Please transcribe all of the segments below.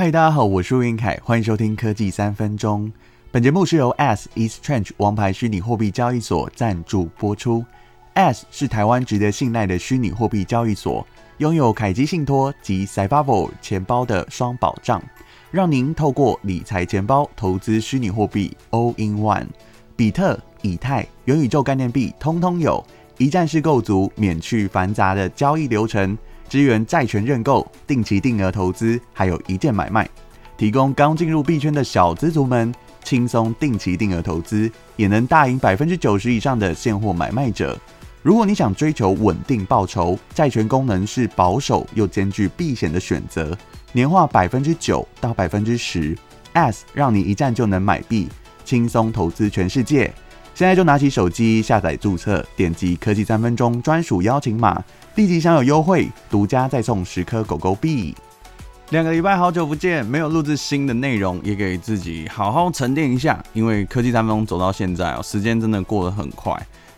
嗨，大家好，我是吴晏恺，欢迎收听科技三分钟。本节目是由 S Exchange 王牌虚拟货币交易所赞助播出。S 是台湾值得信赖的虚拟货币交易所，拥有凯基信托及 Cybervault 钱包的双保障，让您透过理财钱包投资虚拟货币 All in One。比特、以太、元宇宙概念币通通有，一站式购足，免去繁杂的交易流程，支援债权认购、定期定额投资，还有一键买卖，提供刚进入币圈的小资族们。轻松定期定额投资，也能大赢百分之九十以上的现货买卖者。如果你想追求稳定报酬，债权功能是保守又兼具避险的选择。年化百分之九到百分之十 S 让你一站就能买币，轻松投资全世界。现在就拿起手机下载注册，点击科技三分钟专属邀请码，立即享有优惠，独家再送十颗狗狗币。两个礼拜好久不见，没有录制新的内容，也给自己好好沉淀一下。因为科技三分钟走到现在哦，时间真的过得很快，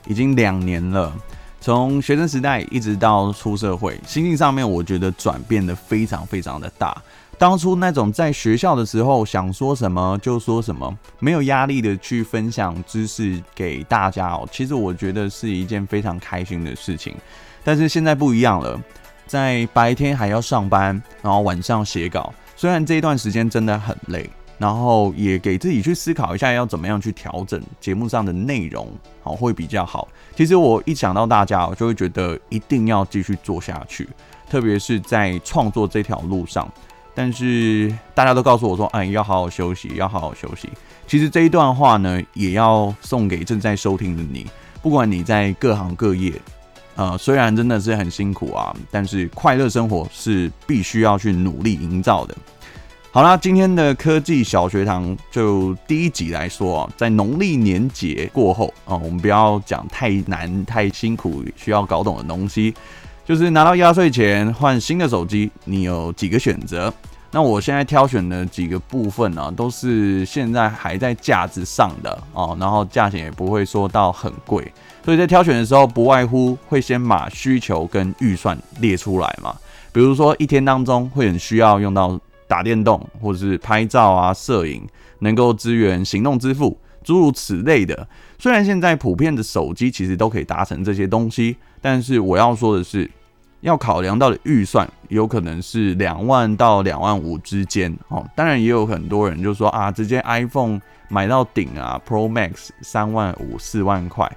已经两年了。从学生时代一直到出社会，心境上面我觉得转变得非常非常的大。当初那种在学校的时候想说什么就说什么，没有压力的去分享知识给大家哦，其实我觉得是一件非常开心的事情。但是现在不一样了。在白天还要上班，然后晚上写稿。虽然这一段时间真的很累，然后也给自己去思考一下要怎么样去调整节目上的内容，好会比较好。其实我一想到大家，我就会觉得一定要继续做下去，特别是在创作这条路上。但是大家都告诉我说，哎，要好好休息，要好好休息。其实这一段话呢，也要送给正在收听的你，不管你在各行各业。呃，虽然真的是很辛苦啊，但是快乐生活是必须要去努力营造的。好啦，今天的科技小学堂就第一集来说啊，在农历年节过后啊，我们不要讲太难、太辛苦需要搞懂的东西，就是拿到压岁钱换新的手机，你有几个选择？那我现在挑选的几个部分呢，都是现在还在价值上的哦，然后价钱也不会说到很贵。所以在挑选的时候，不外乎会先把需求跟预算列出来嘛。比如说一天当中会很需要用到打电动，或者是拍照啊、摄影，能够支援行动支付，诸如此类的。虽然现在普遍的手机其实都可以达成这些东西，但是我要说的是，要考量到的预算有可能是两万到两万五之间哦。当然也有很多人就说啊，直接 iPhone 买到顶啊，Pro Max 三万五、四万块。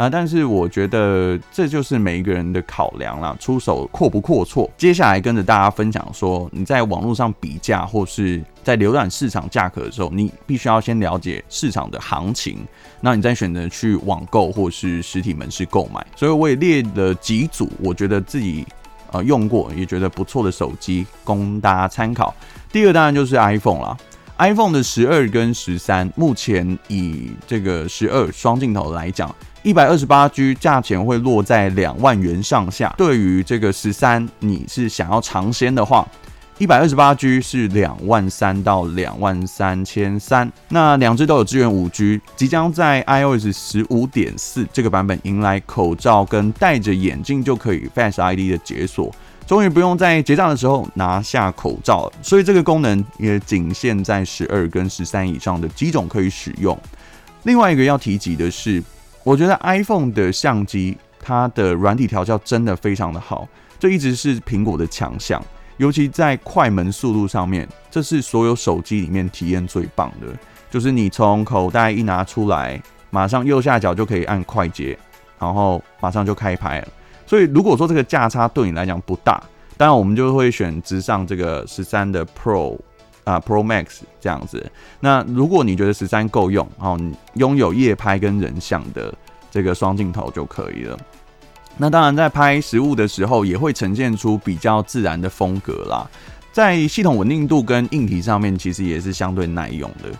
啊，但是我觉得这就是每一个人的考量啦，出手阔不阔绰。接下来跟着大家分享说，你在网络上比价或是在浏览市场价格的时候，你必须要先了解市场的行情，那你再选择去网购或是实体门市购买。所以我也列了几组，我觉得自己呃用过也觉得不错的手机供大家参考。第二当然就是 iPhone 啦，iPhone 的十二跟十三，目前以这个十二双镜头来讲。一百二十八 G 价钱会落在两万元上下。对于这个十三，你是想要尝鲜的话，一百二十八 G 是两万三到两万三千三。那两只都有支援五 G，即将在 iOS 十五点四这个版本迎来口罩跟戴着眼镜就可以 Face ID 的解锁，终于不用在结账的时候拿下口罩了。所以这个功能也仅限在十二跟十三以上的机种可以使用。另外一个要提及的是。我觉得 iPhone 的相机，它的软体调教真的非常的好，这一直是苹果的强项，尤其在快门速度上面，这是所有手机里面体验最棒的。就是你从口袋一拿出来，马上右下角就可以按快捷，然后马上就开拍了。所以如果说这个价差对你来讲不大，当然我们就会选直上这个十三的 Pro。啊，Pro Max 这样子。那如果你觉得十三够用，哦，你拥有夜拍跟人像的这个双镜头就可以了。那当然，在拍实物的时候，也会呈现出比较自然的风格啦。在系统稳定度跟硬体上面，其实也是相对耐用的，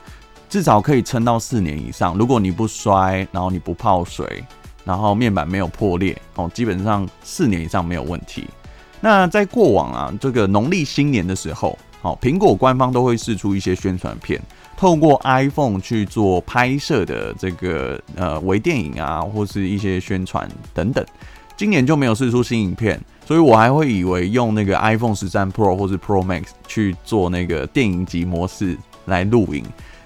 至少可以撑到四年以上。如果你不摔，然后你不泡水，然后面板没有破裂，哦，基本上四年以上没有问题。那在过往啊，这个农历新年的时候。好，苹果官方都会试出一些宣传片，透过 iPhone 去做拍摄的这个呃微电影啊，或是一些宣传等等。今年就没有试出新影片，所以我还会以为用那个 iPhone 十三 Pro 或是 Pro Max 去做那个电影级模式来录影。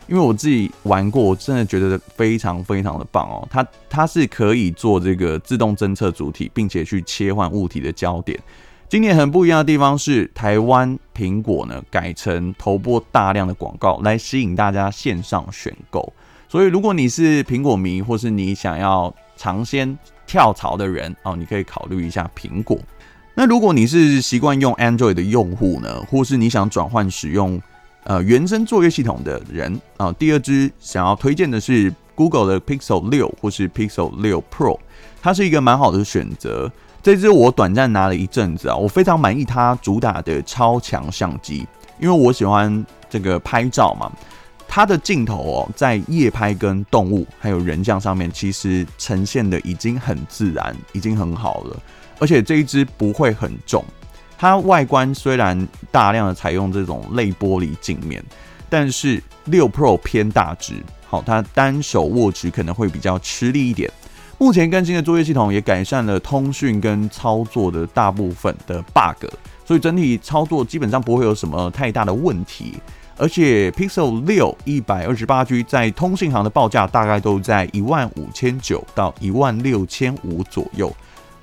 因为我自己玩过，我真的觉得非常非常的棒哦。它它是可以做这个自动侦测主体，并且去切换物体的焦点。今年很不一样的地方是，台湾苹果呢改成投播大量的广告来吸引大家线上选购。所以如果你是苹果迷，或是你想要尝鲜跳槽的人哦，你可以考虑一下苹果。那如果你是习惯用 Android 的用户呢，或是你想转换使用。呃，原生作业系统的人啊、第二支想要推荐的是 Google 的 Pixel 六或是 Pixel 六 Pro，它是一个蛮好的选择。这支我短暂拿了一阵子啊，我非常满意它主打的超强相机，因为我喜欢这个拍照嘛。它的镜头哦，在夜拍跟动物还有人像上面，其实呈现的已经很自然，已经很好了，而且这一支不会很重。它外观虽然大量的采用这种类玻璃镜面，但是六 Pro 偏大只，好，它单手握持可能会比较吃力一点。目前更新的作业系统也改善了通讯跟操作的大部分的 bug，所以整体操作基本上不会有什么太大的问题。而且 Pixel 六一百二十八 G 在通信行的报价大概都在一万五千九到一万六千五左右，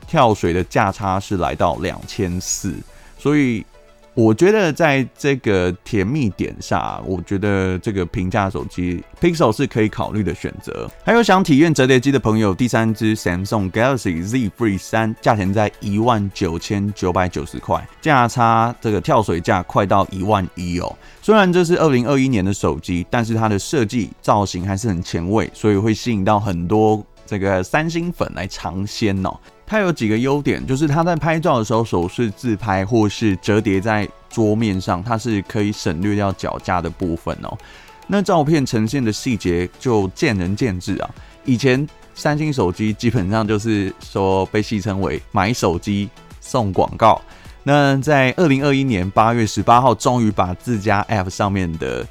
跳水的价差是来到两千四。所以我觉得在这个甜蜜点上，我觉得这个平价手机 Pixel 是可以考虑的选择。还有想体验折叠机的朋友，第三支 Samsung Galaxy Z Free 三价钱在一万九千九百九十块，价差这个跳水价快到一万一哦。虽然这是二零二一年的手机，但是它的设计造型还是很前卫，所以会吸引到很多这个三星粉来尝鲜哦。它有几个优点，就是它在拍照的时候，手势自拍或是折叠在桌面上，它是可以省略掉脚架的部分哦。那照片呈现的细节就见仁见智啊。以前三星手机基本上就是说被戏称为买手机送广告。那在二零二一年八月十八号，终于把自家 App 上面的。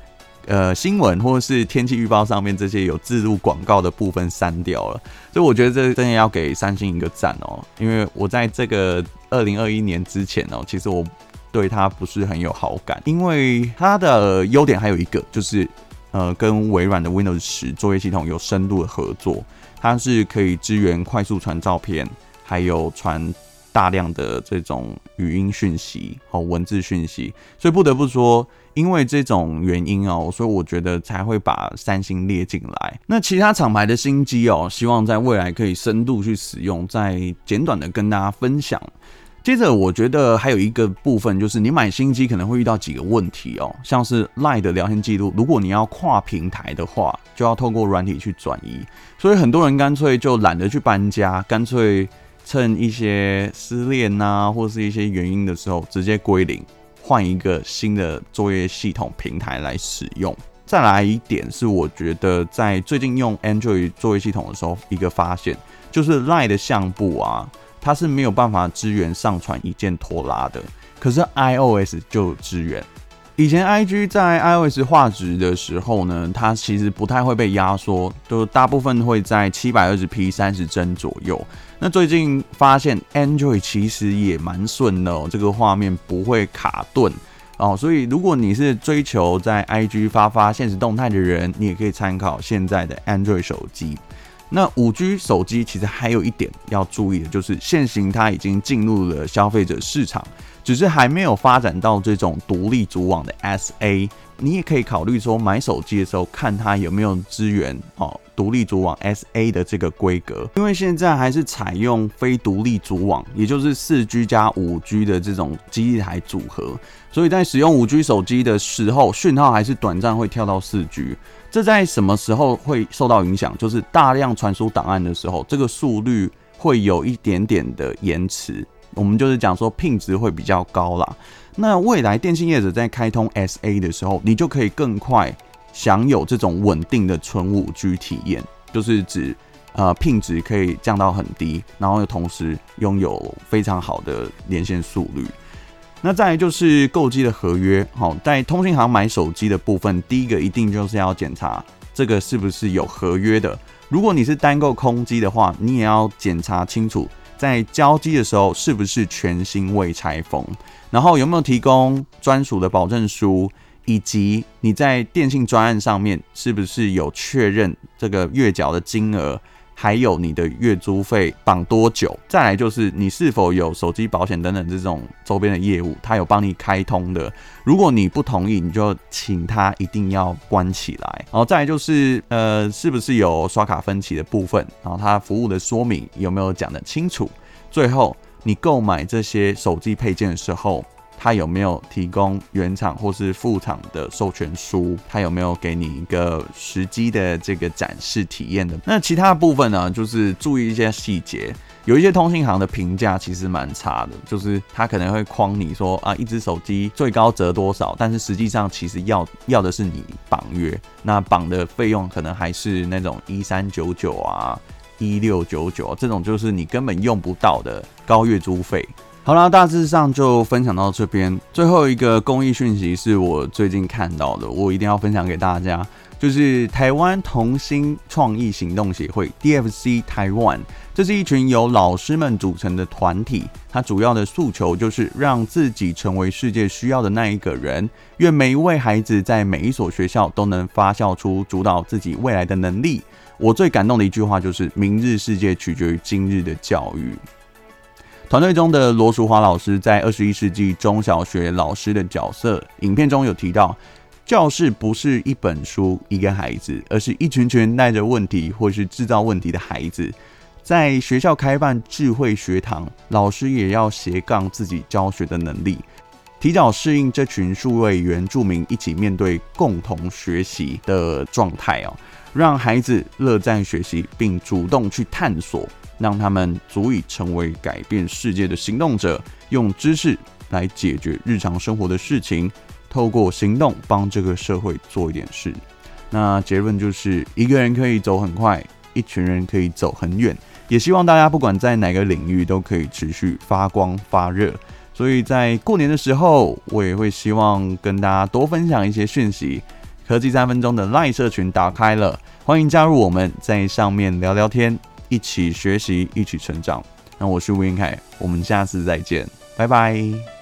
呃，新闻或者是天气预报上面这些有置入广告的部分删掉了，所以我觉得这真的要给三星一个赞哦，因为我在这个二零二一年之前哦，其实我对它不是很有好感，因为它的优点还有一个就是，呃，跟微软的 Windows 十作业系统有深度的合作，它是可以支援快速传照片，还有传大量的这种语音讯息和文字讯息，所以不得不说。因为这种原因哦，所以我觉得才会把三星列进来。那其他厂牌的新机哦，希望在未来可以深度去使用，再简短的跟大家分享。接着，我觉得还有一个部分就是，你买新机可能会遇到几个问题哦，像是赖的聊天记录，如果你要跨平台的话，就要透过软体去转移。所以很多人干脆就懒得去搬家，干脆趁一些失恋呐、啊，或是一些原因的时候，直接归零。换一个新的作业系统平台来使用。再来一点是，我觉得在最近用 Android 作业系统的时候，一个发现就是 Line 的相簿啊，它是没有办法支援上传一键拖拉的，可是 iOS 就支援。以前 IG 在 iOS 画质的时候呢，它其实不太会被压缩，就大部分会在七百二十 P 三十帧左右。那最近发现 Android 其实也蛮顺的哦，这个画面不会卡顿哦，所以如果你是追求在 IG 发发现实动态的人，你也可以参考现在的 Android 手机。那 5G 手机其实还有一点要注意的，就是现行它已经进入了消费者市场。只是还没有发展到这种独立组网的 SA，你也可以考虑说买手机的时候看它有没有支援哦独立组网 SA 的这个规格，因为现在还是采用非独立组网，也就是四 G 加五 G 的这种基地台组合，所以在使用五 G 手机的时候，讯号还是短暂会跳到四 G。这在什么时候会受到影响？就是大量传输档案的时候，这个速率会有一点点的延迟。我们就是讲说，品质会比较高啦。那未来电信业者在开通 SA 的时候，你就可以更快享有这种稳定的纯五 G 体验，就是指呃品质可以降到很低，然后又同时拥有非常好的连线速率。那再来就是购机的合约，好，在通讯行买手机的部分，第一个一定就是要检查这个是不是有合约的。如果你是单购空机的话，你也要检查清楚。在交机的时候是不是全新未拆封，然后有没有提供专属的保证书，以及你在电信专案上面是不是有确认这个月缴的金额。还有你的月租费绑多久？再来就是你是否有手机保险等等这种周边的业务，他有帮你开通的。如果你不同意，你就请他一定要关起来。然后再来就是呃，是不是有刷卡分期的部分？然后他服务的说明有没有讲得清楚？最后你购买这些手机配件的时候。他有没有提供原厂或是副厂的授权书？他有没有给你一个实机的这个展示体验的？那其他部分呢？就是注意一些细节。有一些通信行的评价其实蛮差的，就是他可能会诓你说啊，一支手机最高折多少，但是实际上其实要要的是你绑约，那绑的费用可能还是那种一三九九啊、一六九九这种，就是你根本用不到的高月租费。好啦，大致上就分享到这边。最后一个公益讯息是我最近看到的，我一定要分享给大家，就是台湾童心创意行动协会 （DFC Taiwan），这是一群由老师们组成的团体。它主要的诉求就是让自己成为世界需要的那一个人。愿每一位孩子在每一所学校都能发酵出主导自己未来的能力。我最感动的一句话就是：“明日世界取决于今日的教育。”团队中的罗淑华老师在二十一世纪中小学老师的角色，影片中有提到，教室不是一本书一个孩子，而是一群群带着问题或是制造问题的孩子。在学校开办智慧学堂，老师也要斜杠自己教学的能力，提早适应这群数位原住民一起面对共同学习的状态哦，让孩子乐在学习，并主动去探索。让他们足以成为改变世界的行动者，用知识来解决日常生活的事情，透过行动帮这个社会做一点事。那结论就是，一个人可以走很快，一群人可以走很远。也希望大家不管在哪个领域都可以持续发光发热。所以在过年的时候，我也会希望跟大家多分享一些讯息。科技三分钟的 LINE 社群打开了，欢迎加入我们，在上面聊聊天。一起学习，一起成长。那我是吴云凯，我们下次再见，拜拜。